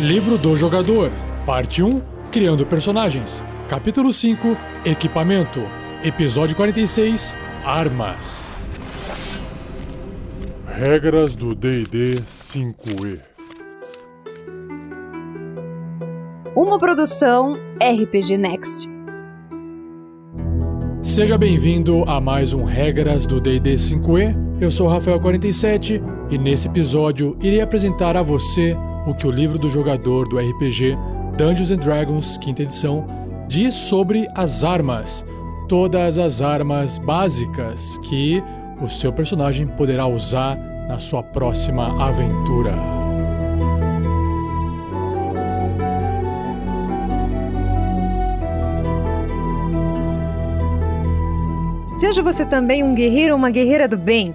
Livro do Jogador, Parte 1 Criando Personagens, Capítulo 5 Equipamento, Episódio 46 Armas. Regras do DD 5E Uma produção RPG Next. Seja bem-vindo a mais um Regras do D&D 5e. Eu sou Rafael47 e nesse episódio irei apresentar a você o que o livro do jogador do RPG Dungeons and Dragons, quinta edição, diz sobre as armas. Todas as armas básicas que o seu personagem poderá usar na sua próxima aventura. Seja você também um guerreiro ou uma guerreira do bem.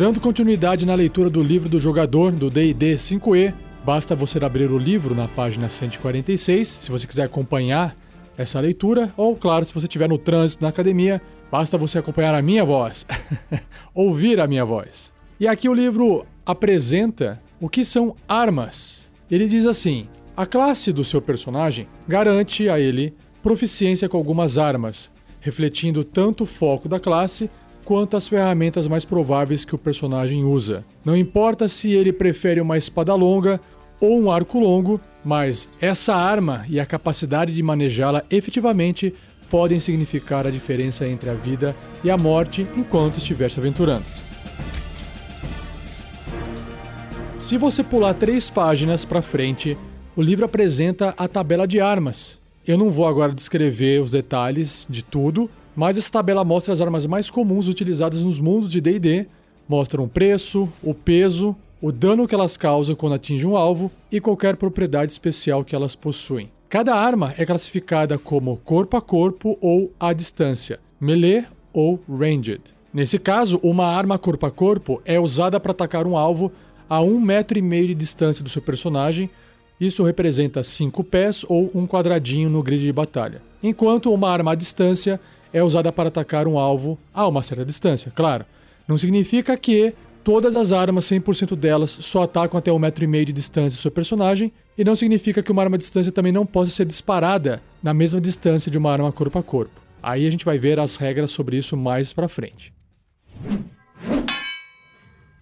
Dando continuidade na leitura do livro do jogador do D&D 5e, basta você abrir o livro na página 146, se você quiser acompanhar essa leitura, ou claro, se você estiver no trânsito na academia, basta você acompanhar a minha voz, ouvir a minha voz. E aqui o livro apresenta o que são armas. Ele diz assim: a classe do seu personagem garante a ele proficiência com algumas armas, refletindo tanto o foco da classe quanto as ferramentas mais prováveis que o personagem usa. Não importa se ele prefere uma espada longa ou um arco longo, mas essa arma e a capacidade de manejá-la efetivamente podem significar a diferença entre a vida e a morte enquanto estiver se aventurando. Se você pular três páginas para frente, o livro apresenta a tabela de armas. Eu não vou agora descrever os detalhes de tudo, mas essa tabela mostra as armas mais comuns utilizadas nos mundos de D&D, mostram o preço, o peso, o dano que elas causam quando atingem um alvo e qualquer propriedade especial que elas possuem. Cada arma é classificada como corpo a corpo ou à distância, melee ou ranged. Nesse caso, uma arma corpo a corpo é usada para atacar um alvo a um metro e meio de distância do seu personagem. Isso representa cinco pés ou um quadradinho no grid de batalha. Enquanto uma arma à distância é usada para atacar um alvo a uma certa distância, claro. Não significa que todas as armas, 100% delas, só atacam até um metro e meio de distância do seu personagem, e não significa que uma arma à distância também não possa ser disparada na mesma distância de uma arma corpo a corpo. Aí a gente vai ver as regras sobre isso mais pra frente.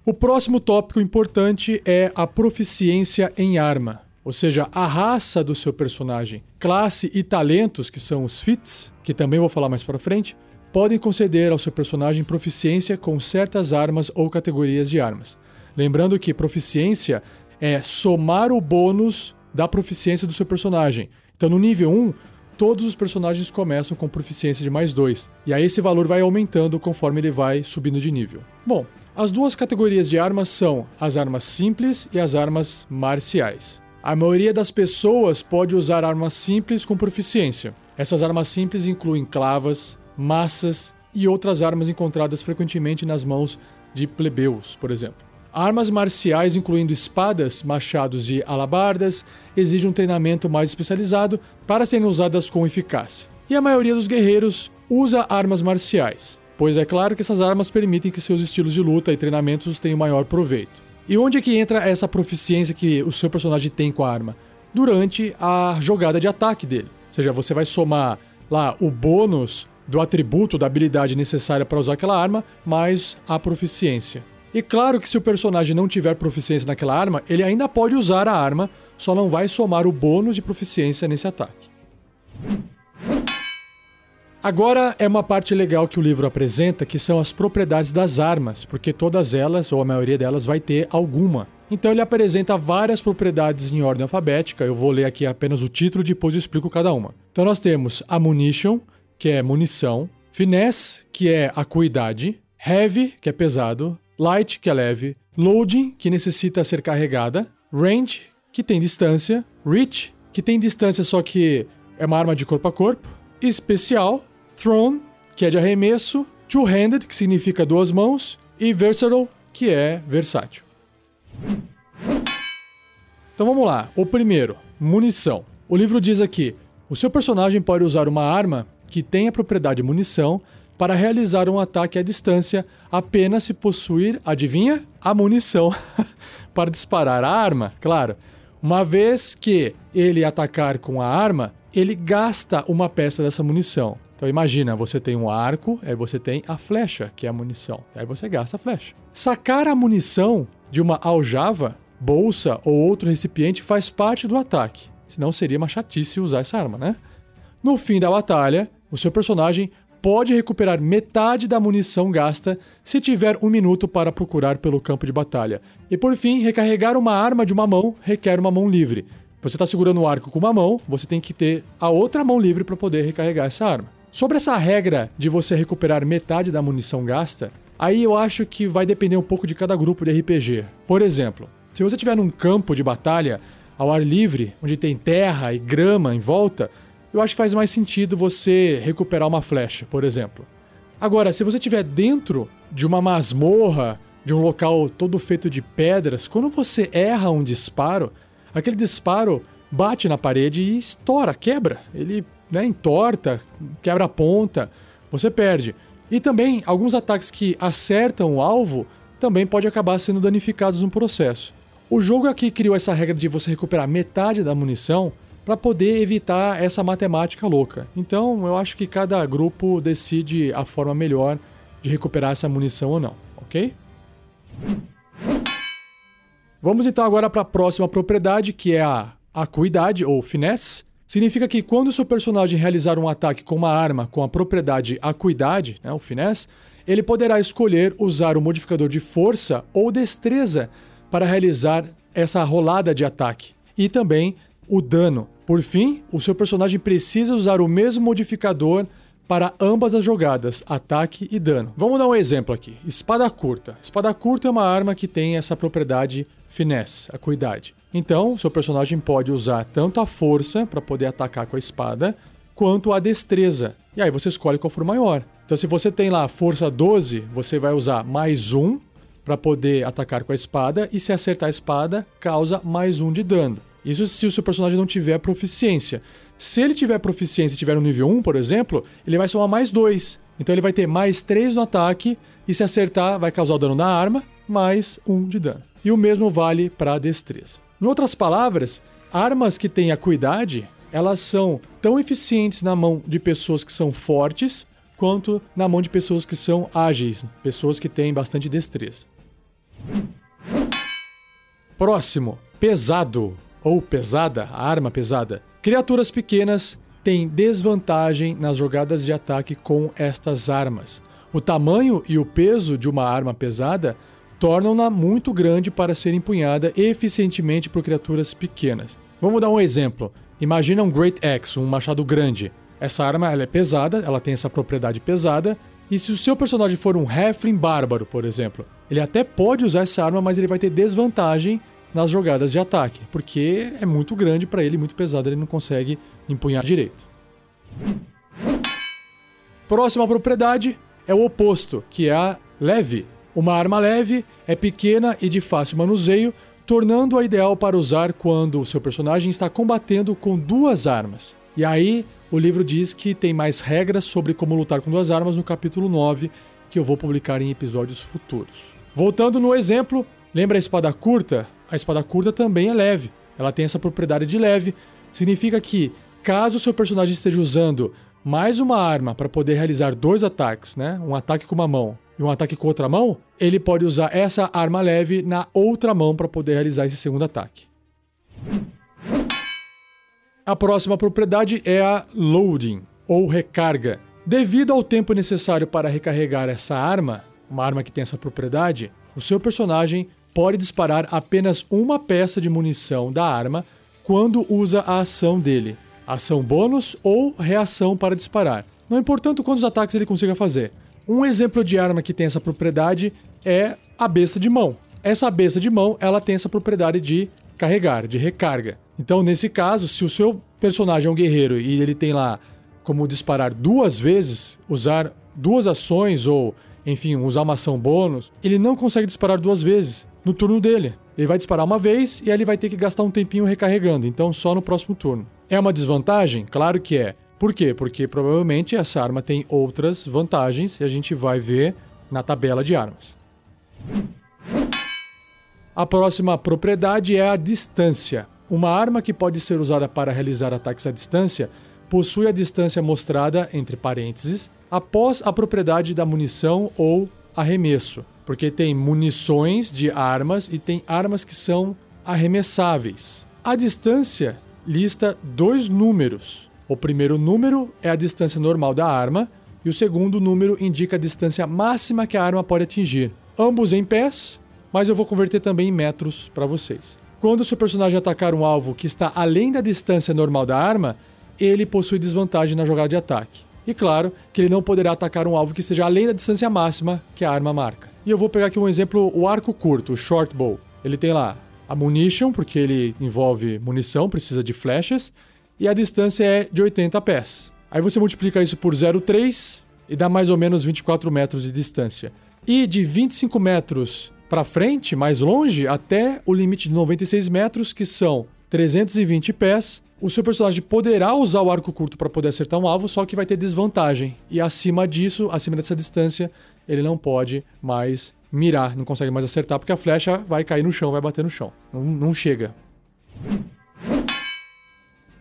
O próximo tópico importante é a proficiência em arma ou seja, a raça do seu personagem, classe e talentos, que são os fits, que também vou falar mais para frente, podem conceder ao seu personagem proficiência com certas armas ou categorias de armas. Lembrando que proficiência é somar o bônus da proficiência do seu personagem. Então, no nível 1, todos os personagens começam com proficiência de mais 2, e aí esse valor vai aumentando conforme ele vai subindo de nível. Bom, as duas categorias de armas são as armas simples e as armas marciais. A maioria das pessoas pode usar armas simples com proficiência. Essas armas simples incluem clavas, massas e outras armas encontradas frequentemente nas mãos de plebeus, por exemplo. Armas marciais, incluindo espadas, machados e alabardas, exigem um treinamento mais especializado para serem usadas com eficácia. E a maioria dos guerreiros usa armas marciais, pois é claro que essas armas permitem que seus estilos de luta e treinamentos tenham maior proveito. E onde é que entra essa proficiência que o seu personagem tem com a arma? Durante a jogada de ataque dele. Ou seja, você vai somar lá o bônus do atributo da habilidade necessária para usar aquela arma, mais a proficiência. E claro que se o personagem não tiver proficiência naquela arma, ele ainda pode usar a arma, só não vai somar o bônus de proficiência nesse ataque. Agora é uma parte legal que o livro apresenta, que são as propriedades das armas, porque todas elas, ou a maioria delas, vai ter alguma. Então ele apresenta várias propriedades em ordem alfabética, eu vou ler aqui apenas o título e depois eu explico cada uma. Então nós temos ammunition, que é munição, finesse, que é acuidade, heavy, que é pesado, light, que é leve, loading, que necessita ser carregada, range, que tem distância, reach, que tem distância só que é uma arma de corpo a corpo. Especial, Thrown, que é de arremesso. Two-handed, que significa duas mãos. E versatile, que é versátil. Então vamos lá. O primeiro, munição. O livro diz aqui: o seu personagem pode usar uma arma que tem a propriedade munição para realizar um ataque à distância apenas se possuir, adivinha? A munição para disparar a arma, claro. Uma vez que ele atacar com a arma, ele gasta uma peça dessa munição. Então imagina, você tem um arco, aí você tem a flecha, que é a munição. Aí você gasta a flecha. Sacar a munição de uma aljava, bolsa ou outro recipiente faz parte do ataque. Senão seria uma chatice usar essa arma, né? No fim da batalha, o seu personagem pode recuperar metade da munição gasta se tiver um minuto para procurar pelo campo de batalha. E por fim, recarregar uma arma de uma mão requer uma mão livre. Você está segurando o arco com uma mão, você tem que ter a outra mão livre para poder recarregar essa arma. Sobre essa regra de você recuperar metade da munição gasta, aí eu acho que vai depender um pouco de cada grupo de RPG. Por exemplo, se você estiver num campo de batalha ao ar livre, onde tem terra e grama em volta, eu acho que faz mais sentido você recuperar uma flecha, por exemplo. Agora, se você estiver dentro de uma masmorra, de um local todo feito de pedras, quando você erra um disparo, aquele disparo bate na parede e estoura, quebra. Ele né, entorta, quebra a ponta, você perde. E também alguns ataques que acertam o alvo também pode acabar sendo danificados no processo. O jogo aqui criou essa regra de você recuperar metade da munição para poder evitar essa matemática louca. Então, eu acho que cada grupo decide a forma melhor de recuperar essa munição ou não, ok? Vamos então agora para a próxima propriedade, que é a acuidade ou finesse. Significa que quando o seu personagem realizar um ataque com uma arma com a propriedade acuidade, né, o finesse, ele poderá escolher usar o modificador de força ou destreza para realizar essa rolada de ataque e também o dano. Por fim, o seu personagem precisa usar o mesmo modificador para ambas as jogadas, ataque e dano. Vamos dar um exemplo aqui. Espada curta. Espada curta é uma arma que tem essa propriedade finesse, acuidade. Então, seu personagem pode usar tanto a força para poder atacar com a espada, quanto a destreza. E aí você escolhe qual for maior. Então, se você tem lá força 12, você vai usar mais um para poder atacar com a espada, e se acertar a espada, causa mais um de dano. Isso se o seu personagem não tiver proficiência. Se ele tiver proficiência e tiver no nível 1, por exemplo, ele vai somar mais 2. Então ele vai ter mais 3 no ataque, e se acertar, vai causar o dano na arma, mais 1 de dano. E o mesmo vale para a destreza. Em outras palavras, armas que têm acuidade, elas são tão eficientes na mão de pessoas que são fortes quanto na mão de pessoas que são ágeis, pessoas que têm bastante destreza. Próximo, pesado ou pesada, arma pesada. Criaturas pequenas têm desvantagem nas jogadas de ataque com estas armas. O tamanho e o peso de uma arma pesada tornam-na muito grande para ser empunhada eficientemente por criaturas pequenas. Vamos dar um exemplo. Imagina um Great Axe, um machado grande. Essa arma é pesada, ela tem essa propriedade pesada, e se o seu personagem for um Halfling bárbaro, por exemplo, ele até pode usar essa arma, mas ele vai ter desvantagem nas jogadas de ataque, porque é muito grande para ele, muito pesado, ele não consegue empunhar direito. Próxima propriedade é o oposto, que é a leve. Uma arma leve é pequena e de fácil manuseio, tornando-a ideal para usar quando o seu personagem está combatendo com duas armas. E aí, o livro diz que tem mais regras sobre como lutar com duas armas no capítulo 9, que eu vou publicar em episódios futuros. Voltando no exemplo, lembra a espada curta? A espada curta também é leve. Ela tem essa propriedade de leve. Significa que, caso o seu personagem esteja usando mais uma arma para poder realizar dois ataques, né? Um ataque com uma mão e um ataque com outra mão, ele pode usar essa arma leve na outra mão para poder realizar esse segundo ataque. A próxima propriedade é a loading, ou recarga. Devido ao tempo necessário para recarregar essa arma, uma arma que tem essa propriedade, o seu personagem pode disparar apenas uma peça de munição da arma quando usa a ação dele, ação bônus ou reação para disparar. Não importante quantos ataques ele consiga fazer. Um exemplo de arma que tem essa propriedade é a besta de mão. Essa besta de mão, ela tem essa propriedade de carregar, de recarga. Então, nesse caso, se o seu personagem é um guerreiro e ele tem lá como disparar duas vezes, usar duas ações ou, enfim, usar uma ação bônus, ele não consegue disparar duas vezes no turno dele. Ele vai disparar uma vez e aí ele vai ter que gastar um tempinho recarregando, então só no próximo turno. É uma desvantagem? Claro que é. Por quê? Porque provavelmente essa arma tem outras vantagens e a gente vai ver na tabela de armas. A próxima propriedade é a distância. Uma arma que pode ser usada para realizar ataques à distância possui a distância mostrada entre parênteses após a propriedade da munição ou arremesso, porque tem munições de armas e tem armas que são arremessáveis. A distância lista dois números. O primeiro número é a distância normal da arma e o segundo número indica a distância máxima que a arma pode atingir. Ambos em pés, mas eu vou converter também em metros para vocês. Quando o seu personagem atacar um alvo que está além da distância normal da arma, ele possui desvantagem na jogada de ataque. E claro que ele não poderá atacar um alvo que esteja além da distância máxima que a arma marca. E eu vou pegar aqui um exemplo, o arco curto, o short bow. Ele tem lá a munition, porque ele envolve munição, precisa de flechas, e a distância é de 80 pés. Aí você multiplica isso por 0,3 e dá mais ou menos 24 metros de distância. E de 25 metros para frente, mais longe, até o limite de 96 metros, que são 320 pés, o seu personagem poderá usar o arco curto para poder acertar um alvo, só que vai ter desvantagem. E acima disso, acima dessa distância, ele não pode mais mirar, não consegue mais acertar, porque a flecha vai cair no chão, vai bater no chão. Não, não chega.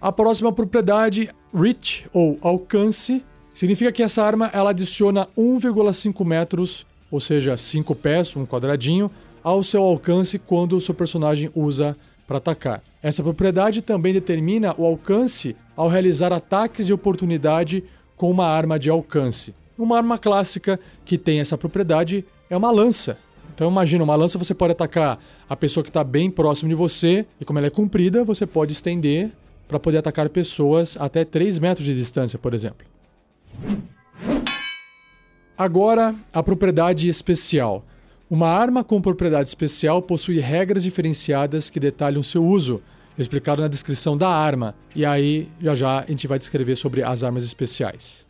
A próxima propriedade, reach ou alcance, significa que essa arma ela adiciona 1,5 metros, ou seja, 5 pés, um quadradinho, ao seu alcance quando o seu personagem usa para atacar. Essa propriedade também determina o alcance ao realizar ataques de oportunidade com uma arma de alcance. Uma arma clássica que tem essa propriedade é uma lança. Então imagina, uma lança você pode atacar a pessoa que está bem próximo de você, e como ela é comprida, você pode estender para poder atacar pessoas até 3 metros de distância, por exemplo. Agora, a propriedade especial. Uma arma com propriedade especial possui regras diferenciadas que detalham seu uso, explicado na descrição da arma. E aí, já já, a gente vai descrever sobre as armas especiais.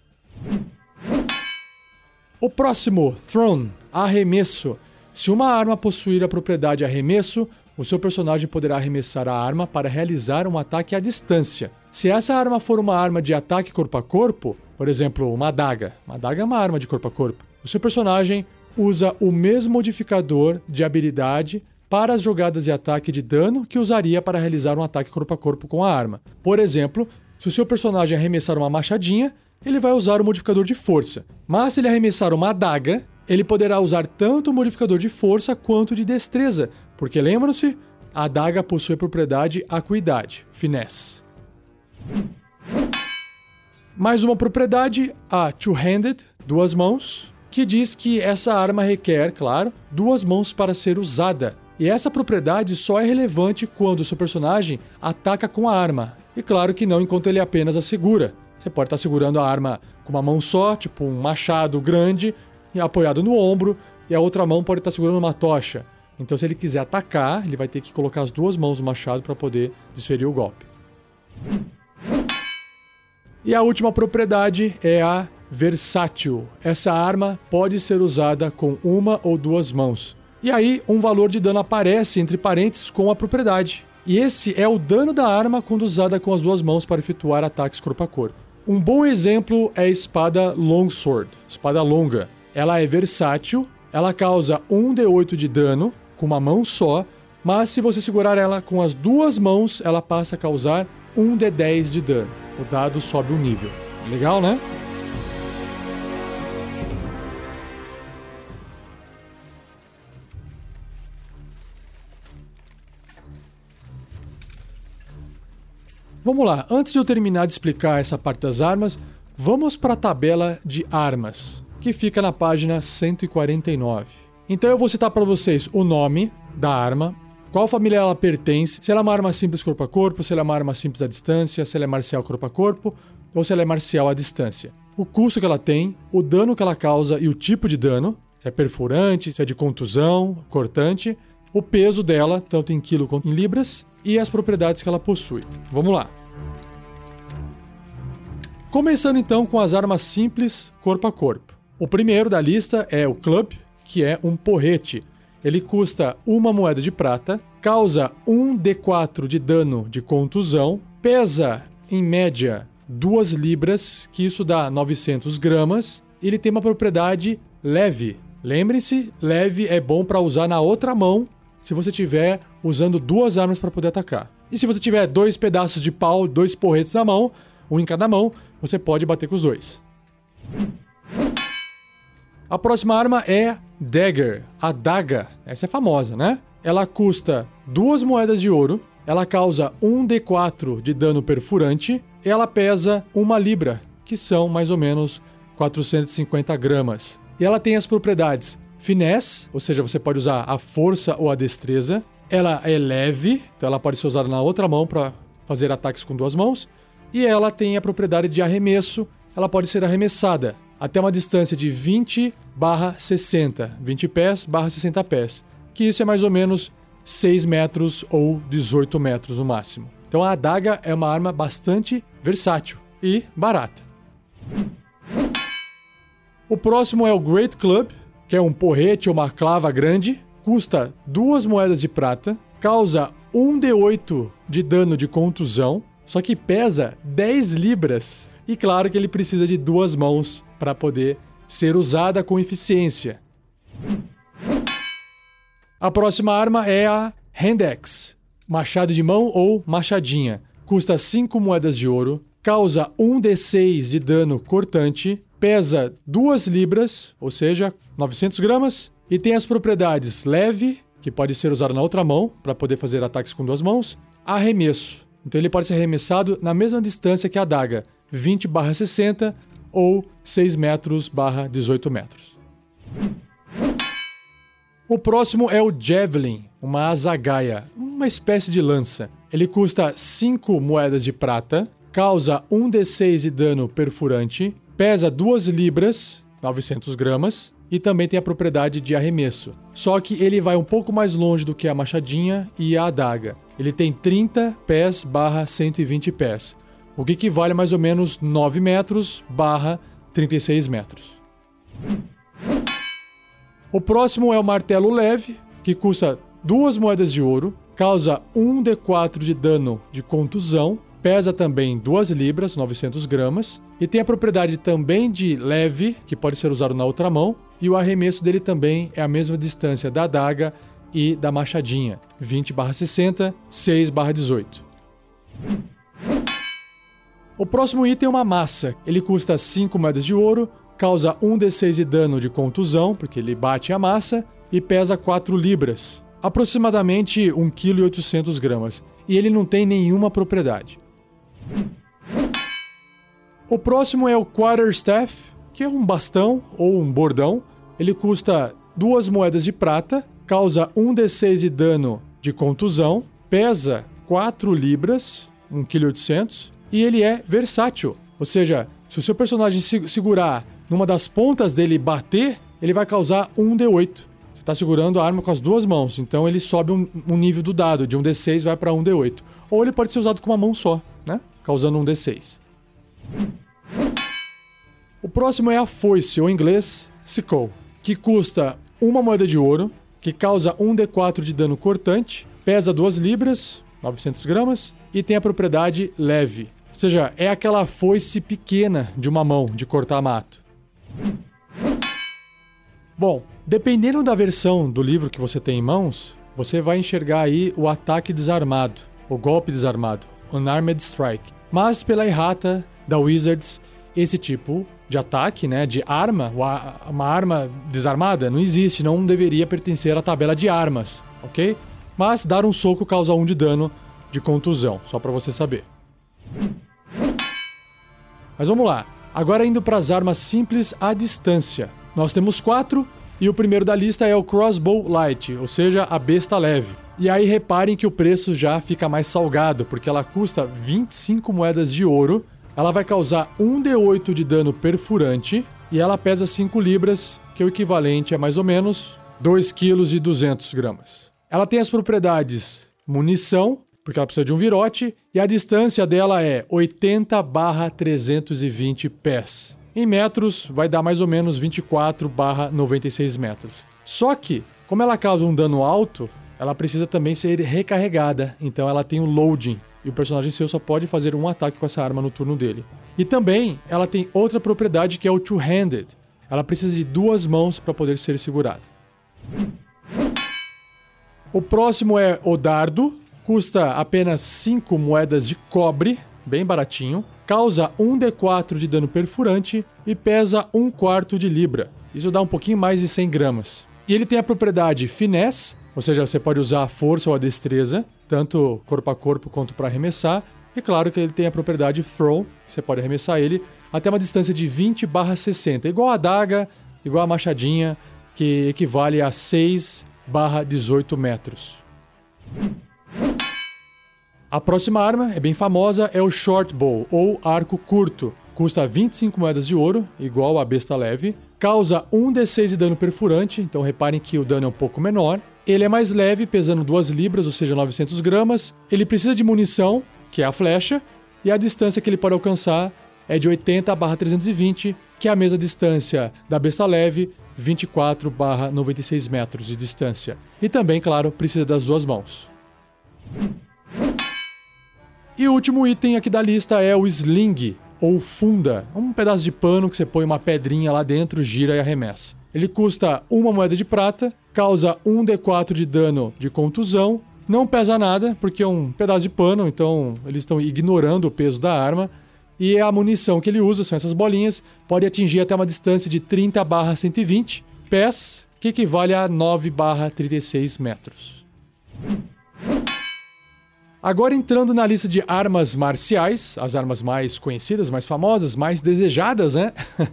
O próximo, Throne, arremesso. Se uma arma possuir a propriedade arremesso, o seu personagem poderá arremessar a arma para realizar um ataque à distância. Se essa arma for uma arma de ataque corpo a corpo, por exemplo, uma adaga, uma adaga é uma arma de corpo a corpo, o seu personagem usa o mesmo modificador de habilidade para as jogadas de ataque de dano que usaria para realizar um ataque corpo a corpo com a arma. Por exemplo, se o seu personagem arremessar uma machadinha, ele vai usar o modificador de força. Mas se ele arremessar uma adaga, ele poderá usar tanto o modificador de força quanto de destreza, porque lembram-se, a adaga possui a propriedade acuidade, finesse. Mais uma propriedade, a two-handed, duas mãos, que diz que essa arma requer, claro, duas mãos para ser usada. E essa propriedade só é relevante quando o seu personagem ataca com a arma. E claro que não enquanto ele apenas a segura. Você pode estar segurando a arma com uma mão só, tipo um machado grande, apoiado no ombro, e a outra mão pode estar segurando uma tocha. Então, se ele quiser atacar, ele vai ter que colocar as duas mãos no machado para poder desferir o golpe. E a última propriedade é a versátil. Essa arma pode ser usada com uma ou duas mãos. E aí, um valor de dano aparece entre parênteses com a propriedade. E esse é o dano da arma quando usada com as duas mãos para efetuar ataques corpo a corpo. Um bom exemplo é a espada Longsword, espada longa. Ela é versátil, ela causa 1d8 de dano com uma mão só, mas se você segurar ela com as duas mãos, ela passa a causar 1d10 de dano. O dado sobe um nível. Legal, né? Vamos lá, antes de eu terminar de explicar essa parte das armas, vamos para a tabela de armas, que fica na página 149. Então eu vou citar para vocês o nome da arma, qual família ela pertence, se ela é uma arma simples corpo a corpo, se ela é uma arma simples à distância, se ela é marcial corpo a corpo ou se ela é marcial à distância. O custo que ela tem, o dano que ela causa e o tipo de dano, se é perfurante, se é de contusão, cortante, o peso dela, tanto em quilo quanto em libras, e as propriedades que ela possui. Vamos lá. Começando então com as armas simples corpo a corpo. O primeiro da lista é o Club, que é um porrete. Ele custa uma moeda de prata, causa 1 d4 de dano de contusão, pesa em média 2 libras, que isso dá 900 gramas. Ele tem uma propriedade leve. Lembre-se, leve é bom para usar na outra mão se você estiver usando duas armas para poder atacar. E se você tiver dois pedaços de pau, dois porretes na mão, um em cada mão, você pode bater com os dois. A próxima arma é Dagger, a daga. Essa é famosa, né? Ela custa duas moedas de ouro, ela causa 1d4 de dano perfurante e ela pesa uma libra, que são mais ou menos 450 gramas. E ela tem as propriedades finesse, ou seja, você pode usar a força ou a destreza. Ela é leve, então ela pode ser usada na outra mão para fazer ataques com duas mãos. E ela tem a propriedade de arremesso, ela pode ser arremessada até uma distância de 20 barra 60, 20 pés barra 60 pés, que isso é mais ou menos 6 metros ou 18 metros no máximo. Então a adaga é uma arma bastante versátil e barata. O próximo é o Great Club, que é um porrete ou uma clava grande, custa duas moedas de prata, causa 1 d8 de dano de contusão, só que pesa 10 libras. E claro que ele precisa de duas mãos para poder ser usada com eficiência. A próxima arma é a Handex, machado de mão ou machadinha. Custa 5 moedas de ouro, causa 1 d6 de dano cortante, pesa 2 libras, ou seja, 900 gramas, e tem as propriedades leve, que pode ser usado na outra mão para poder fazer ataques com duas mãos, arremesso. Então ele pode ser arremessado na mesma distância que a adaga, 20/60 ou 6 metros/18 metros. O próximo é o Javelin, uma azagaia, uma espécie de lança. Ele custa 5 moedas de prata, causa 1d6 de dano perfurante, pesa 2 libras, 900 gramas, e também tem a propriedade de arremesso. Só que ele vai um pouco mais longe do que a machadinha e a adaga. Ele tem 30 pés barra 120 pés, o que equivale a mais ou menos 9 metros barra 36 metros. O próximo é o martelo leve, que custa duas moedas de ouro, causa 1 d4 de dano de contusão, pesa também 2 libras, 900 gramas, e tem a propriedade também de leve, que pode ser usado na outra mão, e o arremesso dele também é a mesma distância da adaga e da machadinha, 20/60, 6/18. O próximo item é uma massa. Ele custa 5 moedas de ouro, causa 1d6 de dano de contusão, porque ele bate a massa, e pesa 4 libras, aproximadamente 1,8 kg. E ele não tem nenhuma propriedade. O próximo é o Quarterstaff, que é um bastão ou um bordão. Ele custa duas moedas de prata, causa 1d6 de dano de contusão, pesa 4 libras, 1,8 kg, e ele é versátil. Ou seja, se o seu personagem segurar numa das pontas dele bater, ele vai causar 1d8. Você está segurando a arma com as duas mãos, então ele sobe um, um nível do dado, de 1d6 vai para 1d8. Ou ele pode ser usado com uma mão só, né? Causando 1d6. O próximo é a foice, ou em inglês, sickle, que custa uma moeda de ouro, que causa 1d4 de dano cortante, pesa 2 libras, 900 gramas, e tem a propriedade leve. Ou seja, é aquela foice pequena de uma mão de cortar mato. Bom, dependendo da versão do livro que você tem em mãos, você vai enxergar aí o ataque desarmado, o golpe desarmado, Unarmed Strike. Mas pela errata da Wizards, esse tipo de ataque, né, de arma, uma arma desarmada, não existe, não deveria pertencer à tabela de armas, ok? Mas dar um soco causa um de dano de contusão, só para você saber. Mas vamos lá. Agora indo para as armas simples à distância. Nós temos quatro e o primeiro da lista é o Crossbow Light, ou seja, a besta leve. E aí reparem que o preço já fica mais salgado, porque ela custa 25 moedas de ouro ela vai causar 1d8 de dano perfurante e ela pesa 5 libras, que é o equivalente a mais ou menos 2 kg 200 gramas. Ela tem as propriedades munição, porque ela precisa de um virote, e a distância dela é 80 barra 320 pés. Em metros, vai dar mais ou menos 24 barra 96 metros. Só que, como ela causa um dano alto, ela precisa também ser recarregada, então ela tem o loading, e o personagem seu só pode fazer um ataque com essa arma no turno dele. E também ela tem outra propriedade que é o two-handed. Ela precisa de duas mãos para poder ser segurada. O próximo é o dardo, custa apenas 5 moedas de cobre, bem baratinho, causa 1d4 de dano perfurante e pesa 1 quarto de libra. Isso dá um pouquinho mais de 100 gramas. E ele tem a propriedade finesse, ou seja, você pode usar a força ou a destreza, tanto corpo a corpo quanto para arremessar. E claro que ele tem a propriedade throw, você pode arremessar ele até uma distância de 20 barra 60, igual a adaga, igual a machadinha, que equivale a 6 barra 18 metros. A próxima arma é bem famosa, é o Short Bow, ou arco curto. Custa 25 moedas de ouro, igual a besta leve. Causa 1d6 de dano perfurante, então reparem que o dano é um pouco menor. Ele é mais leve, pesando 2 libras, ou seja, 900 gramas. Ele precisa de munição, que é a flecha, e a distância que ele pode alcançar é de 80 barra 320, que é a mesma distância da besta leve, 24 barra 96 metros de distância. E também, claro, precisa das duas mãos. E o último item aqui da lista é o sling, ou funda, um pedaço de pano que você põe uma pedrinha lá dentro, gira e arremessa. Ele custa uma moeda de prata, causa 1d4 de dano de contusão, não pesa nada, porque é um pedaço de pano, então eles estão ignorando o peso da arma. E a munição que ele usa, são essas bolinhas, pode atingir até uma distância de 30 barra 120 pés, que equivale a 9 barra 36 metros. Agora entrando na lista de armas marciais, as armas mais conhecidas, mais famosas, mais desejadas, né?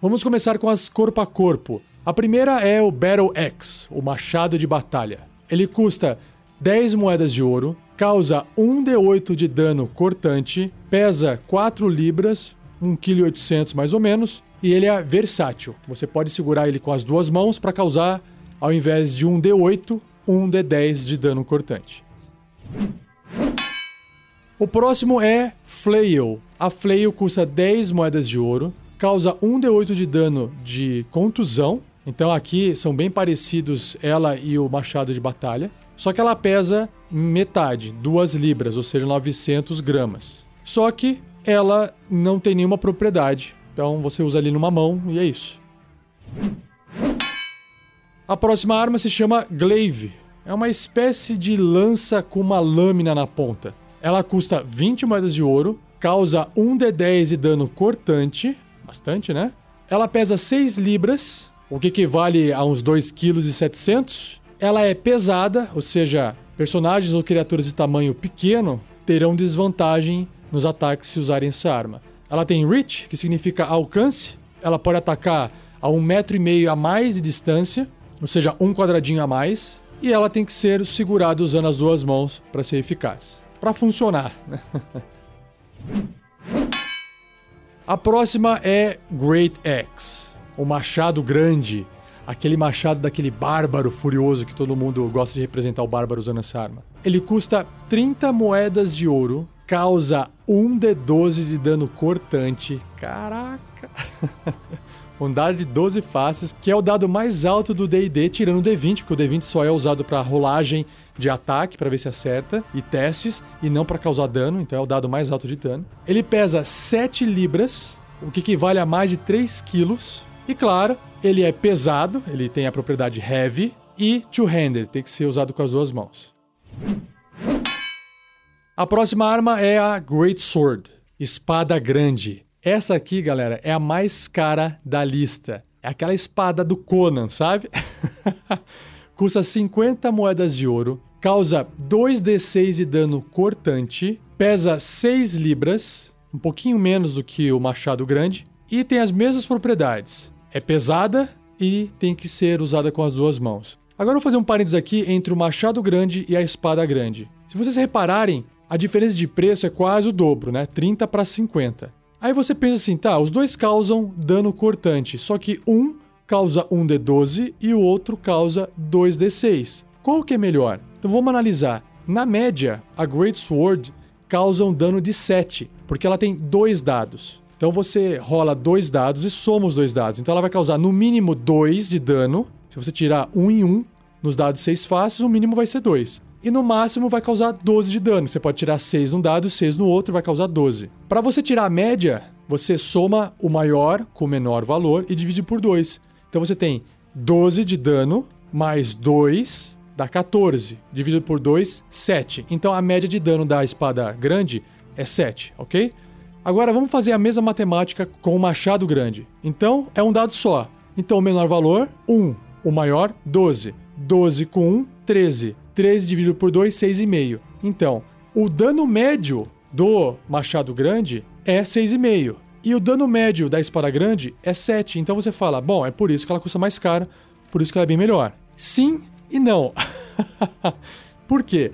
Vamos começar com as corpo a corpo. A primeira é o Battle Axe, o machado de batalha. Ele custa 10 moedas de ouro, causa 1d8 de dano cortante, pesa 4 libras, 1,8 kg mais ou menos, e ele é versátil. Você pode segurar ele com as duas mãos para causar, ao invés de 1d8, 1d10 de dano cortante. O próximo é Flail. A Flail custa 10 moedas de ouro, causa 1d8 de dano de contusão. Então aqui são bem parecidos ela e o machado de batalha. Só que ela pesa metade, 2 libras, ou seja, 900 gramas. Só que ela não tem nenhuma propriedade. Então você usa ali numa mão e é isso. A próxima arma se chama Glaive. É uma espécie de lança com uma lâmina na ponta. Ela custa 20 moedas de ouro, causa 1d10 de dano cortante, bastante, né? Ela pesa 6 libras, o que equivale a uns 2,7 kg. Ela é pesada, ou seja, personagens ou criaturas de tamanho pequeno terão desvantagem nos ataques se usarem essa arma. Ela tem reach, que significa alcance. Ela pode atacar a um metro e meio a mais de distância, ou seja, um quadradinho a mais. E ela tem que ser segurada usando as duas mãos para ser eficaz, para funcionar. A próxima é Great Axe, o machado grande, aquele machado daquele bárbaro furioso que todo mundo gosta de representar o bárbaro usando essa arma. Ele custa 30 moedas de ouro, causa 1 de 12 de dano cortante. Caraca! um dado de 12 faces, que é o dado mais alto do D&D, tirando o D20, porque o D20 só é usado para rolagem de ataque, para ver se acerta, e testes, e não para causar dano, então é o dado mais alto de dano. Ele pesa 7 libras, o que equivale a mais de 3 quilos, e claro, ele é pesado, ele tem a propriedade heavy e two-handed, tem que ser usado com as duas mãos. A próxima arma é a Great Sword, espada grande. Essa aqui, galera, é a mais cara da lista. É aquela espada do Conan, sabe? Custa 50 moedas de ouro, causa 2d6 de dano cortante, pesa 6 libras, um pouquinho menos do que o machado grande, e tem as mesmas propriedades é pesada e tem que ser usada com as duas mãos. Agora eu vou fazer um parênteses aqui entre o machado grande e a espada grande. Se vocês repararem, a diferença de preço é quase o dobro, né? 30 para 50. Aí você pensa assim, tá, os dois causam dano cortante, só que um causa 1d12 e o outro causa 2d6. Qual que é melhor? Então vamos analisar. Na média, a Great Sword causa um dano de 7, porque ela tem dois dados. Então você rola dois dados e soma os dois dados. Então ela vai causar no mínimo 2 de dano. Se você tirar um em um nos dados 6 fáceis, o mínimo vai ser 2. E no máximo vai causar 12 de dano. Você pode tirar 6 num dado e 6 no outro, vai causar 12. Para você tirar a média, você soma o maior com o menor valor e divide por 2. Então você tem 12 de dano mais 2 dá 14. Dividido por 2, 7. Então a média de dano da espada grande é 7, ok? Agora vamos fazer a mesma matemática com o machado grande. Então é um dado só. Então o menor valor, 1. O maior, 12. 12 com 1, 13. 13 dividido por 2, 6,5. Então, o dano médio do machado grande é 6,5. E o dano médio da espada grande é 7. Então você fala, bom, é por isso que ela custa mais cara, por isso que ela é bem melhor. Sim e não. por quê?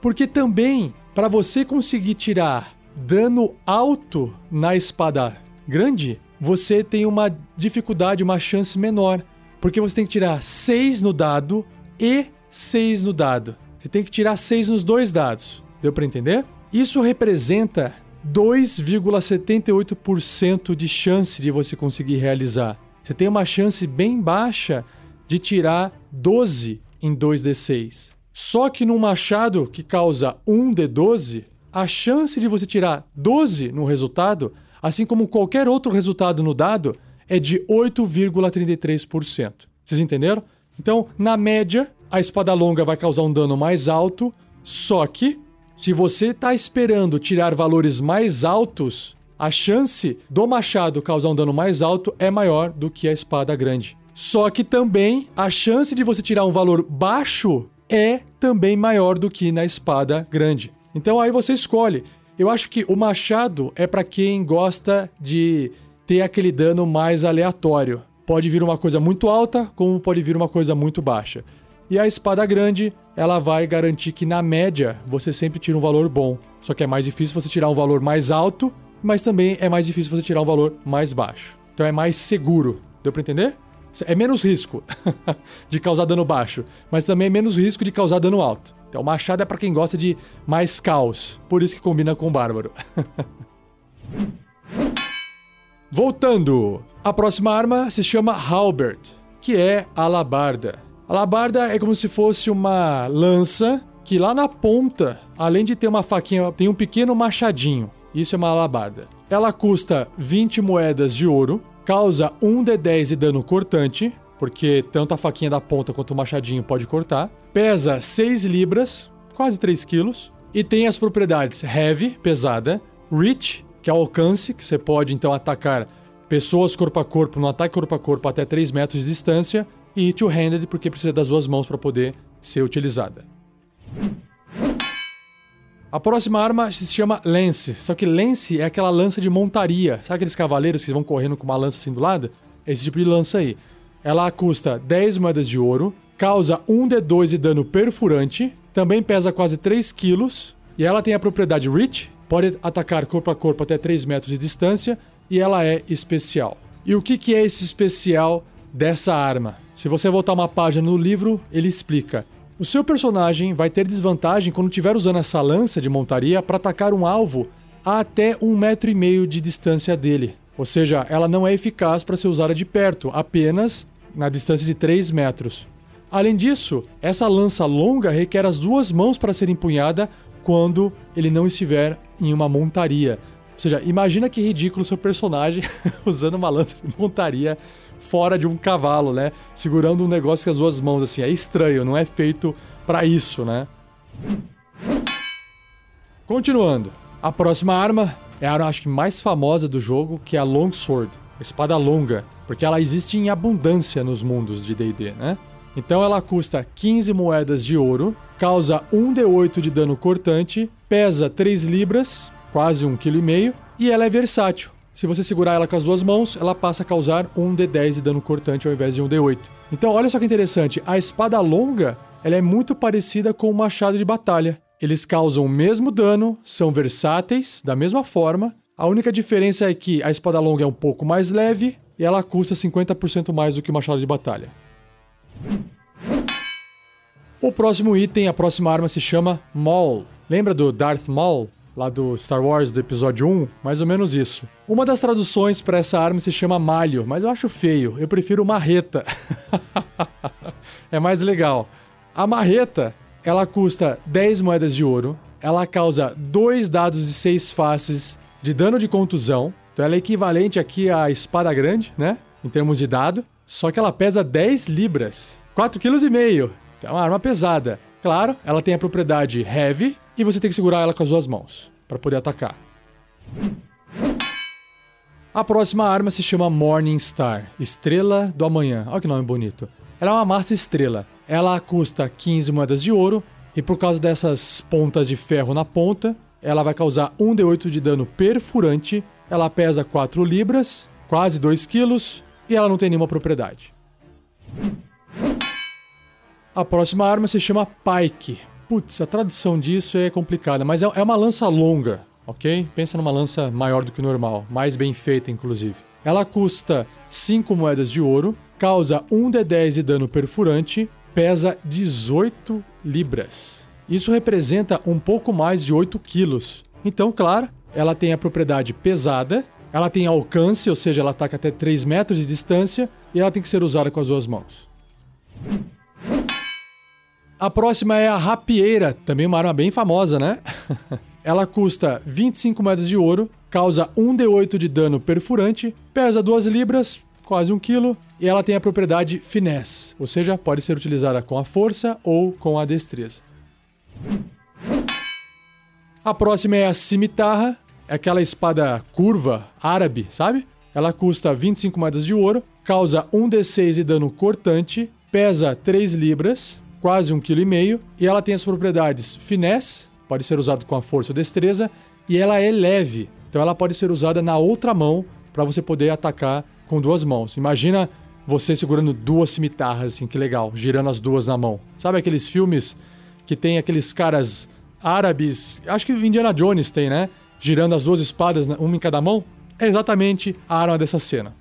Porque também, para você conseguir tirar dano alto na espada grande, você tem uma dificuldade, uma chance menor. Porque você tem que tirar 6 no dado e 6 no dado. Você tem que tirar 6 nos dois dados. Deu para entender? Isso representa 2,78% de chance de você conseguir realizar. Você tem uma chance bem baixa de tirar 12 em 2d6. Só que num machado que causa 1d12, a chance de você tirar 12 no resultado, assim como qualquer outro resultado no dado, é de 8,33%. Vocês entenderam? Então, na média, a espada longa vai causar um dano mais alto, só que se você está esperando tirar valores mais altos, a chance do machado causar um dano mais alto é maior do que a espada grande. Só que também a chance de você tirar um valor baixo é também maior do que na espada grande. Então aí você escolhe. Eu acho que o machado é para quem gosta de ter aquele dano mais aleatório. Pode vir uma coisa muito alta, como pode vir uma coisa muito baixa. E a espada grande, ela vai garantir que na média você sempre tira um valor bom. Só que é mais difícil você tirar um valor mais alto, mas também é mais difícil você tirar um valor mais baixo. Então é mais seguro. Deu para entender? É menos risco de causar dano baixo, mas também é menos risco de causar dano alto. Então o machado é para quem gosta de mais caos, por isso que combina com o bárbaro. Voltando, a próxima arma se chama Halberd, que é alabarda. Alabarda é como se fosse uma lança que lá na ponta, além de ter uma faquinha, tem um pequeno machadinho. Isso é uma alabarda. Ela custa 20 moedas de ouro, causa 1 de 10 de dano cortante, porque tanto a faquinha da ponta quanto o machadinho pode cortar. Pesa 6 libras, quase 3 quilos, e tem as propriedades Heavy, pesada, Reach, que é alcance, que você pode então atacar pessoas corpo a corpo no ataque corpo a corpo até 3 metros de distância, e two-handed porque precisa das duas mãos para poder ser utilizada. A próxima arma se chama Lance, só que Lance é aquela lança de montaria. Sabe aqueles cavaleiros que vão correndo com uma lança assim do lado? É esse tipo de lança aí. Ela custa 10 moedas de ouro, causa 1d2 de dano perfurante, também pesa quase 3 quilos, e ela tem a propriedade Reach, pode atacar corpo a corpo até 3 metros de distância, e ela é especial. E o que, que é esse especial dessa arma? Se você voltar uma página no livro, ele explica. O seu personagem vai ter desvantagem quando estiver usando essa lança de montaria para atacar um alvo a até um metro e meio de distância dele. Ou seja, ela não é eficaz para ser usada de perto, apenas na distância de 3 metros. Além disso, essa lança longa requer as duas mãos para ser empunhada quando ele não estiver em uma montaria. Ou seja, imagina que ridículo seu personagem usando uma lança de montaria fora de um cavalo, né? Segurando um negócio com as duas mãos, assim. É estranho, não é feito para isso, né? Continuando. A próxima arma é a arma, acho que mais famosa do jogo, que é a Longsword. Espada longa. Porque ela existe em abundância nos mundos de D&D, né? Então ela custa 15 moedas de ouro, causa 1d8 de dano cortante, pesa 3 libras, quase 1,5 kg, e ela é versátil. Se você segurar ela com as duas mãos, ela passa a causar 1 d10 de dano cortante ao invés de 1 d8. Então, olha só que interessante, a espada longa, ela é muito parecida com o machado de batalha. Eles causam o mesmo dano, são versáteis da mesma forma. A única diferença é que a espada longa é um pouco mais leve e ela custa 50% mais do que o machado de batalha. O próximo item, a próxima arma se chama Maul. Lembra do Darth Maul? Lá do Star Wars do episódio 1? Mais ou menos isso. Uma das traduções para essa arma se chama malho, mas eu acho feio. Eu prefiro marreta. é mais legal. A marreta, ela custa 10 moedas de ouro. Ela causa dois dados de 6 faces de dano de contusão. Então ela é equivalente aqui à espada grande, né? Em termos de dado. Só que ela pesa 10 libras. 4,5 kg. Então é uma arma pesada. Claro, ela tem a propriedade heavy e você tem que segurar ela com as duas mãos para poder atacar. A próxima arma se chama Morning Star, Estrela do Amanhã. Olha que nome bonito. Ela é uma massa estrela. Ela custa 15 moedas de ouro e por causa dessas pontas de ferro na ponta, ela vai causar 1d8 de dano perfurante. Ela pesa 4 libras, quase 2 quilos, e ela não tem nenhuma propriedade. A próxima arma se chama Pike. Putz, a tradução disso é complicada, mas é, é uma lança longa, ok? Pensa numa lança maior do que o normal, mais bem feita, inclusive. Ela custa 5 moedas de ouro, causa 1 de 10 de dano perfurante, pesa 18 libras. Isso representa um pouco mais de 8 quilos. Então, claro, ela tem a propriedade pesada, ela tem alcance, ou seja, ela ataca até 3 metros de distância, e ela tem que ser usada com as duas mãos. A próxima é a rapieira, também uma arma bem famosa, né? ela custa 25 moedas de ouro, causa 1d8 de dano perfurante, pesa 2 libras, quase 1 kg, e ela tem a propriedade finesse, ou seja, pode ser utilizada com a força ou com a destreza. A próxima é a cimitarra, é aquela espada curva árabe, sabe? Ela custa 25 moedas de ouro, causa 1d6 de dano cortante, pesa 3 libras, quase 1,5 kg, e ela tem as propriedades finesse, pode ser usado com a força ou destreza, e ela é leve, então ela pode ser usada na outra mão para você poder atacar com duas mãos. Imagina você segurando duas cimitarras, assim, que legal, girando as duas na mão. Sabe aqueles filmes que tem aqueles caras árabes, acho que Indiana Jones tem, né? Girando as duas espadas, uma em cada mão? É exatamente a arma dessa cena.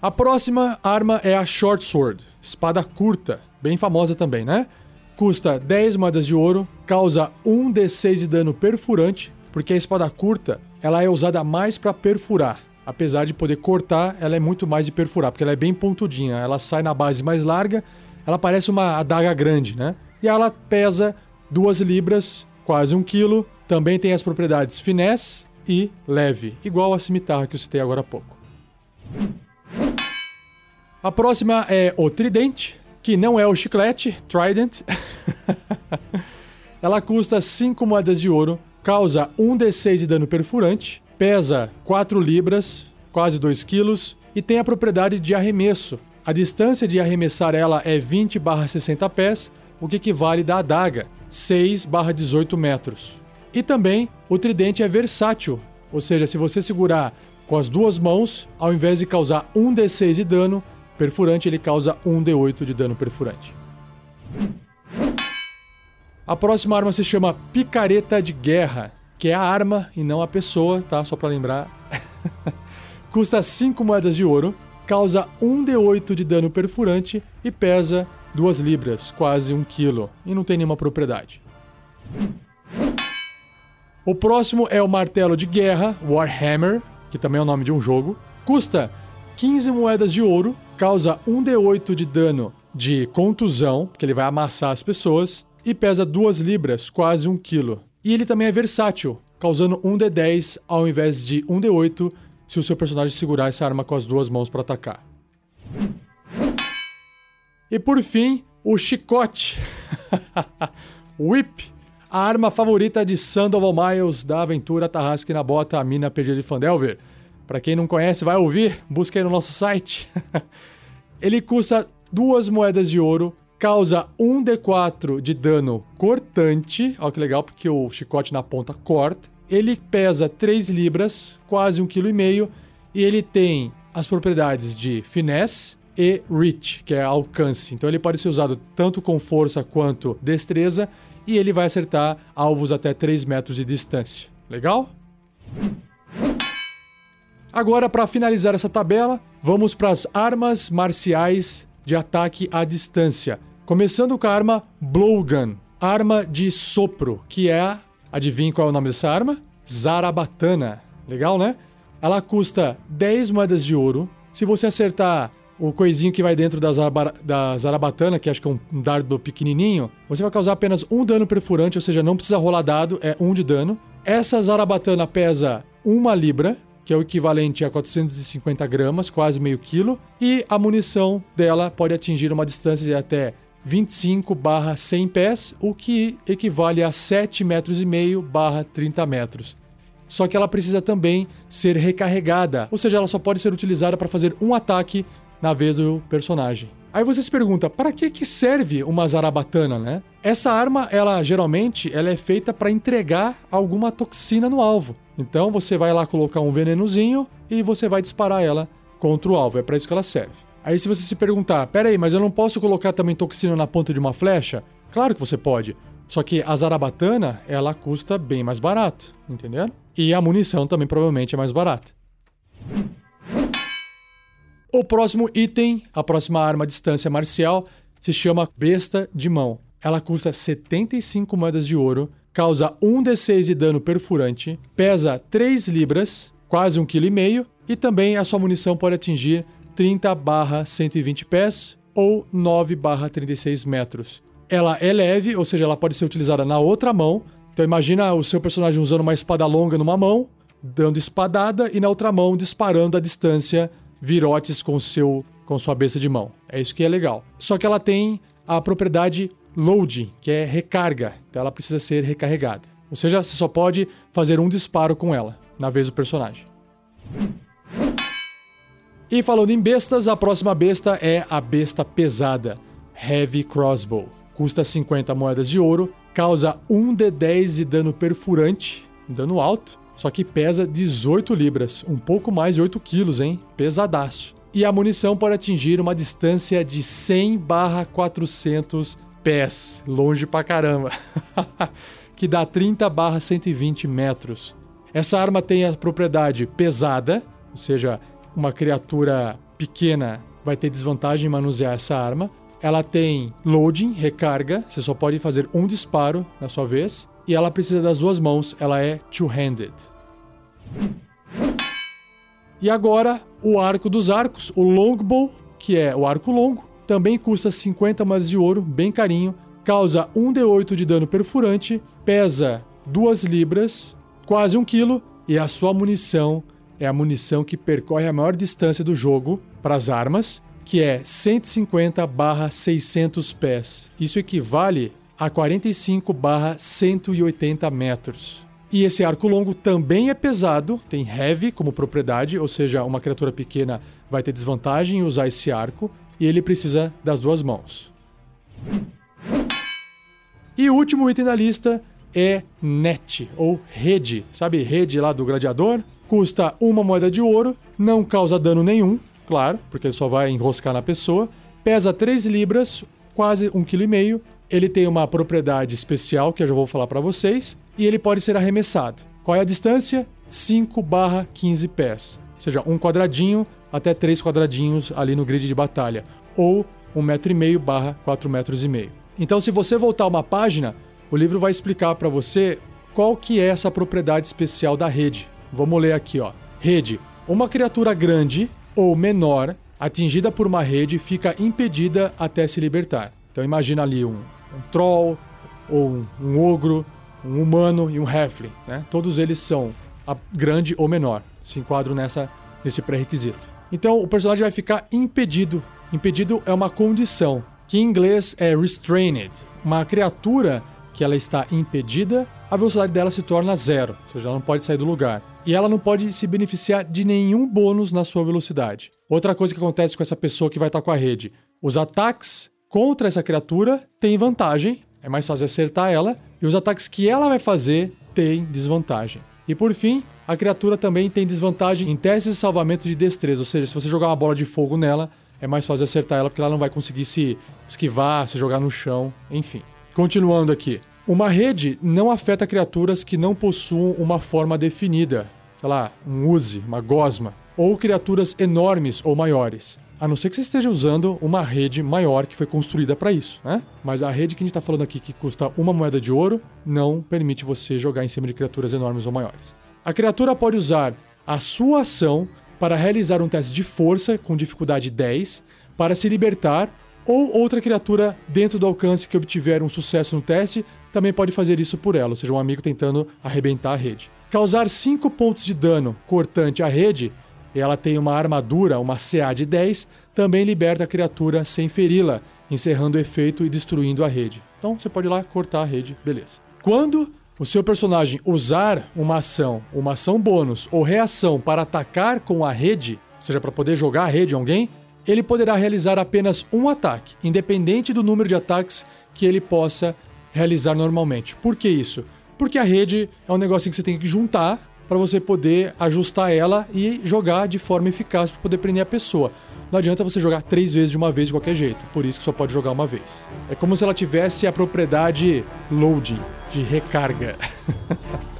A próxima arma é a Short Sword, espada curta, bem famosa também, né? Custa 10 moedas de ouro, causa 1d6 de dano perfurante, porque a espada curta ela é usada mais para perfurar. Apesar de poder cortar, ela é muito mais de perfurar, porque ela é bem pontudinha. Ela sai na base mais larga, ela parece uma adaga grande, né? E ela pesa 2 libras, quase 1 quilo. Também tem as propriedades finesse e leve, igual a cimitarra que eu citei agora há pouco. A próxima é o tridente, que não é o chiclete, Trident. ela custa 5 moedas de ouro, causa 1d6 de dano perfurante, pesa 4 libras, quase 2 quilos, e tem a propriedade de arremesso. A distância de arremessar ela é 20/60 pés, o que equivale da adaga, 6/18 metros. E também o tridente é versátil, ou seja, se você segurar com as duas mãos, ao invés de causar 1d6 de dano perfurante, ele causa 1d8 de dano perfurante. A próxima arma se chama Picareta de Guerra, que é a arma e não a pessoa, tá? Só para lembrar. Custa 5 moedas de ouro, causa 1d8 de dano perfurante e pesa 2 libras, quase 1 kg, e não tem nenhuma propriedade. O próximo é o martelo de guerra, Warhammer, que também é o nome de um jogo. Custa 15 moedas de ouro, causa 1d8 de dano de contusão, porque ele vai amassar as pessoas, e pesa 2 libras, quase 1 kg. E ele também é versátil, causando 1 d10 ao invés de 1 d8 se o seu personagem segurar essa arma com as duas mãos para atacar. E por fim, o chicote. Whip, a arma favorita de Sandoval Miles da aventura Tarrasque na Bota, a mina perdida de Fandelver. Para quem não conhece, vai ouvir, busca aí no nosso site. Ele custa duas moedas de ouro causa 1d4 de dano cortante. Olha que legal, porque o chicote na ponta corta. Ele pesa 3 libras, quase 1,5 kg, e ele tem as propriedades de finesse e reach, que é alcance. Então ele pode ser usado tanto com força quanto destreza, e ele vai acertar alvos até 3 metros de distância. Legal? Agora, para finalizar essa tabela, vamos para as armas marciais de ataque à distância. Começando com a arma Blowgun, arma de sopro, que é, adivinha qual é o nome dessa arma? Zarabatana. Legal, né? Ela custa 10 moedas de ouro. Se você acertar o coisinho que vai dentro da, Zara, da Zarabatana, que acho que é um dardo pequenininho, você vai causar apenas um dano perfurante, ou seja, não precisa rolar dado, é um de dano. Essa Zarabatana pesa uma libra, que é o equivalente a 450 gramas, quase meio quilo, e a munição dela pode atingir uma distância de até 25 barra 100 pés, o que equivale a 7 metros e meio barra 30 metros. Só que ela precisa também ser recarregada, ou seja, ela só pode ser utilizada para fazer um ataque na vez do personagem. Aí você se pergunta, para que que serve uma zarabatana, né? Essa arma, ela geralmente, ela é feita para entregar alguma toxina no alvo. Então você vai lá colocar um venenozinho e você vai disparar ela contra o alvo. É para isso que ela serve. Aí se você se perguntar, pera aí, mas eu não posso colocar também toxina na ponta de uma flecha? Claro que você pode. Só que a zarabatana, ela custa bem mais barato, entendeu? E a munição também provavelmente é mais barata. O próximo item, a próxima arma à distância marcial, se chama Besta de Mão. Ela custa 75 moedas de ouro, causa 1d6 de dano perfurante, pesa 3 libras, quase 1,5 kg, e também a sua munição pode atingir 30 barra 120 pés ou 9 barra 36 metros. Ela é leve, ou seja, ela pode ser utilizada na outra mão. Então imagina o seu personagem usando uma espada longa numa mão, dando espadada e na outra mão disparando a distância virotes com seu com sua besta de mão. É isso que é legal. Só que ela tem a propriedade loading, que é recarga. Então ela precisa ser recarregada. Ou seja, você só pode fazer um disparo com ela na vez do personagem. E falando em bestas, a próxima besta é a besta pesada, Heavy Crossbow. Custa 50 moedas de ouro, causa 1 de 10 de dano perfurante, dano alto, só que pesa 18 libras, um pouco mais de 8 quilos, hein? Pesadaço. E a munição pode atingir uma distância de 100 barra 400 pés, longe pra caramba, que dá 30 barra 120 metros. Essa arma tem a propriedade pesada, ou seja, uma criatura pequena vai ter desvantagem em manusear essa arma. Ela tem loading, recarga, você só pode fazer um disparo na sua vez. E ela precisa das duas mãos, ela é two-handed. E agora, o arco dos arcos, o longbow, que é o arco longo, também custa 50 moedas de ouro, bem carinho, causa 1 d8 de dano perfurante, pesa 2 libras, quase 1 kg, e a sua munição é a munição que percorre a maior distância do jogo para as armas, que é 150/600 pés. Isso equivale a 45/180 metros. E esse arco longo também é pesado, tem heavy como propriedade, ou seja, uma criatura pequena vai ter desvantagem em usar esse arco, e ele precisa das duas mãos. E o último item da lista é net, ou rede. Sabe rede lá do gladiador? Custa uma moeda de ouro, não causa dano nenhum, claro, porque só vai enroscar na pessoa. Pesa 3 libras, quase 1,5 kg. Ele tem uma propriedade especial que eu já vou falar para vocês. E ele pode ser arremessado. Qual é a distância? 5 barra 15 pés. Ou seja, um quadradinho até três quadradinhos ali no grid de batalha. Ou um metro e meio barra 4 metros e meio. Então, se você voltar uma página, o livro vai explicar para você qual que é essa propriedade especial da rede. Vamos ler aqui, ó. Rede. Uma criatura grande ou menor atingida por uma rede fica impedida até se libertar. Então imagina ali um, um troll ou um, ogro, um humano e um halfling, né? Todos eles são grande ou menor, se enquadram nessa nesse pré-requisito. Então o personagem vai ficar impedido. Impedido é uma condição, que em inglês é restrained. Uma criatura que ela está impedida, a velocidade dela se torna zero, ou seja, ela não pode sair do lugar. E ela não pode se beneficiar de nenhum bônus na sua velocidade. Outra coisa que acontece com essa pessoa que vai estar com a rede: os ataques contra essa criatura têm vantagem, é mais fácil acertar ela, e os ataques que ela vai fazer têm desvantagem. E por fim, a criatura também tem desvantagem em testes de salvamento de destreza, ou seja, se você jogar uma bola de fogo nela, é mais fácil acertar ela porque ela não vai conseguir se esquivar, se jogar no chão, enfim. Continuando aqui. Uma rede não afeta criaturas que não possuam uma forma definida, sei lá, um use, uma gosma, ou criaturas enormes ou maiores. A não ser que você esteja usando uma rede maior que foi construída para isso, né? Mas a rede que a gente está falando aqui, que custa uma moeda de ouro, não permite você jogar em cima de criaturas enormes ou maiores. A criatura pode usar a sua ação para realizar um teste de força com dificuldade 10 para se libertar, ou outra criatura dentro do alcance que obtiver um sucesso no teste também pode fazer isso por ela, ou seja, um amigo tentando arrebentar a rede. Causar 5 pontos de dano cortante à rede ela tem uma armadura, uma CA de 10, também liberta a criatura sem feri-la, encerrando o efeito e destruindo a rede. Então você pode ir lá cortar a rede, beleza. Quando o seu personagem usar uma ação, uma ação bônus ou reação para atacar com a rede, ou seja, para poder jogar a rede em alguém, ele poderá realizar apenas um ataque, independente do número de ataques que ele possa realizar normalmente. Por que isso? Porque a rede é um negócio que você tem que juntar para você poder ajustar ela e jogar de forma eficaz para poder prender a pessoa. Não adianta você jogar três vezes de uma vez de qualquer jeito, por isso que só pode jogar uma vez. É como se ela tivesse a propriedade loading, de recarga.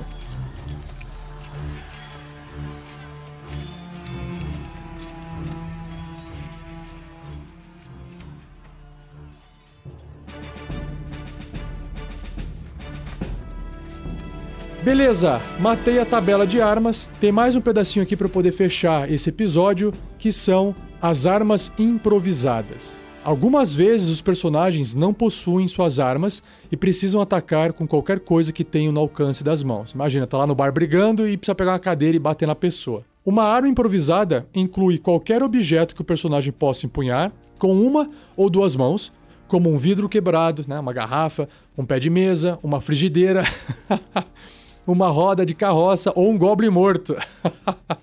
Beleza, matei a tabela de armas. Tem mais um pedacinho aqui para poder fechar esse episódio, que são as armas improvisadas. Algumas vezes os personagens não possuem suas armas e precisam atacar com qualquer coisa que tenham no alcance das mãos. Imagina, tá lá no bar brigando e precisa pegar uma cadeira e bater na pessoa. Uma arma improvisada inclui qualquer objeto que o personagem possa empunhar com uma ou duas mãos, como um vidro quebrado, né, uma garrafa, um pé de mesa, uma frigideira. uma roda de carroça ou um goblin morto.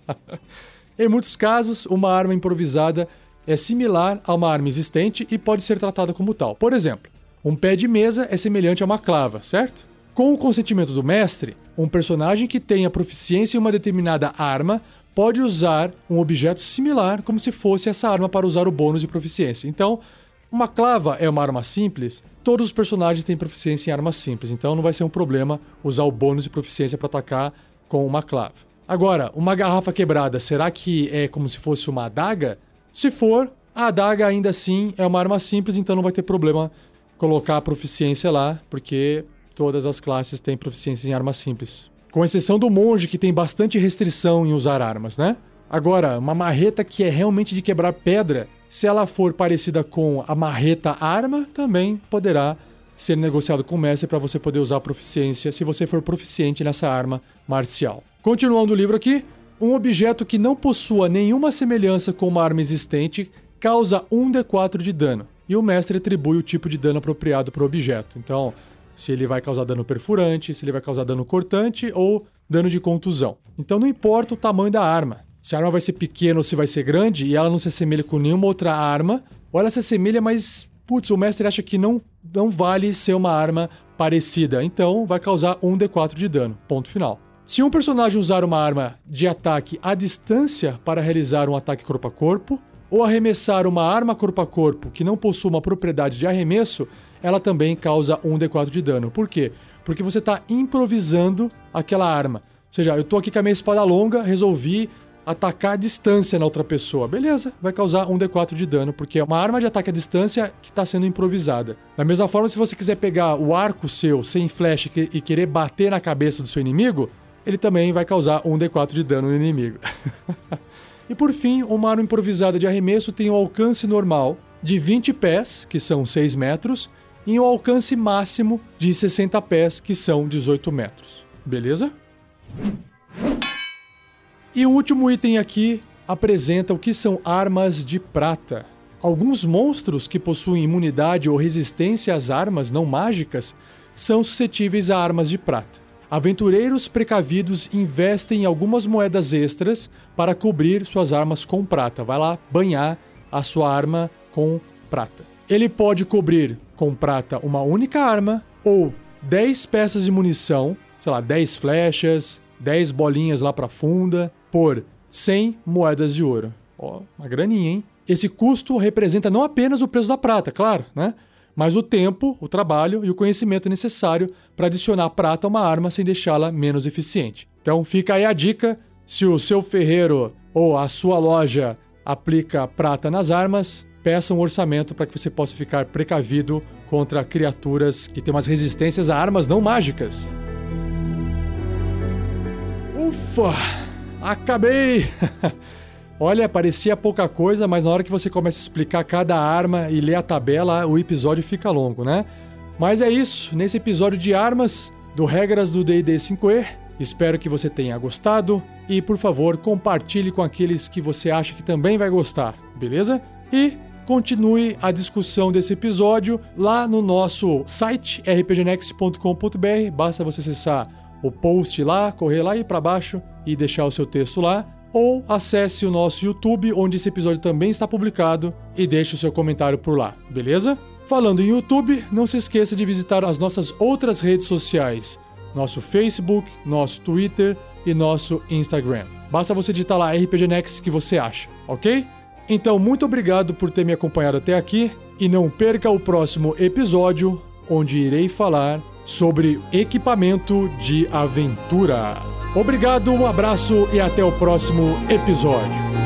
em muitos casos, uma arma improvisada é similar a uma arma existente e pode ser tratada como tal. Por exemplo, um pé de mesa é semelhante a uma clava, certo? Com o consentimento do mestre, um personagem que tenha proficiência em uma determinada arma pode usar um objeto similar como se fosse essa arma para usar o bônus de proficiência. Então, uma clava é uma arma simples, todos os personagens têm proficiência em armas simples, então não vai ser um problema usar o bônus de proficiência para atacar com uma clava. Agora, uma garrafa quebrada, será que é como se fosse uma adaga? Se for, a adaga ainda assim é uma arma simples, então não vai ter problema colocar a proficiência lá, porque todas as classes têm proficiência em armas simples. Com exceção do monge, que tem bastante restrição em usar armas, né? Agora, uma marreta que é realmente de quebrar pedra, se ela for parecida com a marreta arma, também poderá ser negociado com o mestre para você poder usar a proficiência se você for proficiente nessa arma marcial. Continuando o livro aqui, um objeto que não possua nenhuma semelhança com uma arma existente causa 1d4 de dano, e o mestre atribui o tipo de dano apropriado para o objeto. Então, se ele vai causar dano perfurante, se ele vai causar dano cortante ou dano de contusão. Então não importa o tamanho da arma, se a arma vai ser pequena ou se vai ser grande e ela não se assemelha com nenhuma outra arma, ou ela se assemelha, mas, putz, o mestre acha que não, não vale ser uma arma parecida, então vai causar 1d4 de dano. Ponto final. Se um personagem usar uma arma de ataque à distância para realizar um ataque corpo a corpo, ou arremessar uma arma corpo a corpo que não possua uma propriedade de arremesso, ela também causa 1d4 de dano. Por quê? Porque você está improvisando aquela arma. Ou seja, eu estou aqui com a minha espada longa, resolvi atacar a distância na outra pessoa. Beleza, vai causar um D4 de dano, porque é uma arma de ataque à distância que está sendo improvisada. Da mesma forma, se você quiser pegar o arco seu sem flash e querer bater na cabeça do seu inimigo, ele também vai causar um D4 de dano no inimigo. e por fim, uma arma improvisada de arremesso tem um alcance normal de 20 pés, que são 6 metros, e um alcance máximo de 60 pés, que são 18 metros. Beleza? E o último item aqui apresenta o que são armas de prata. Alguns monstros que possuem imunidade ou resistência às armas não mágicas são suscetíveis a armas de prata. Aventureiros precavidos investem em algumas moedas extras para cobrir suas armas com prata. Vai lá banhar a sua arma com prata. Ele pode cobrir com prata uma única arma ou 10 peças de munição, sei lá, 10 flechas, 10 bolinhas lá para funda, por 100 moedas de ouro. Ó, uma graninha, hein? Esse custo representa não apenas o preço da prata, claro, né? Mas o tempo, o trabalho e o conhecimento necessário para adicionar prata a uma arma sem deixá-la menos eficiente. Então fica aí a dica: se o seu ferreiro ou a sua loja aplica prata nas armas, peça um orçamento para que você possa ficar precavido contra criaturas que têm umas resistências a armas não mágicas. Ufa! Acabei! Olha, parecia pouca coisa, mas na hora que você começa a explicar cada arma e ler a tabela, o episódio fica longo, né? Mas é isso, nesse episódio de armas do Regras do D&D 5e. Espero que você tenha gostado e, por favor, compartilhe com aqueles que você acha que também vai gostar, beleza? E continue a discussão desse episódio lá no nosso site rpgnext.com.br. Basta você acessar o post lá, correr lá e para baixo e deixar o seu texto lá ou acesse o nosso YouTube, onde esse episódio também está publicado, e deixe o seu comentário por lá, beleza? Falando em YouTube, não se esqueça de visitar as nossas outras redes sociais, nosso Facebook, nosso Twitter e nosso Instagram. Basta você digitar lá RPG Next que você acha, ok? Então, muito obrigado por ter me acompanhado até aqui e não perca o próximo episódio, onde irei falar sobre equipamento de aventura. Obrigado, um abraço e até o próximo episódio.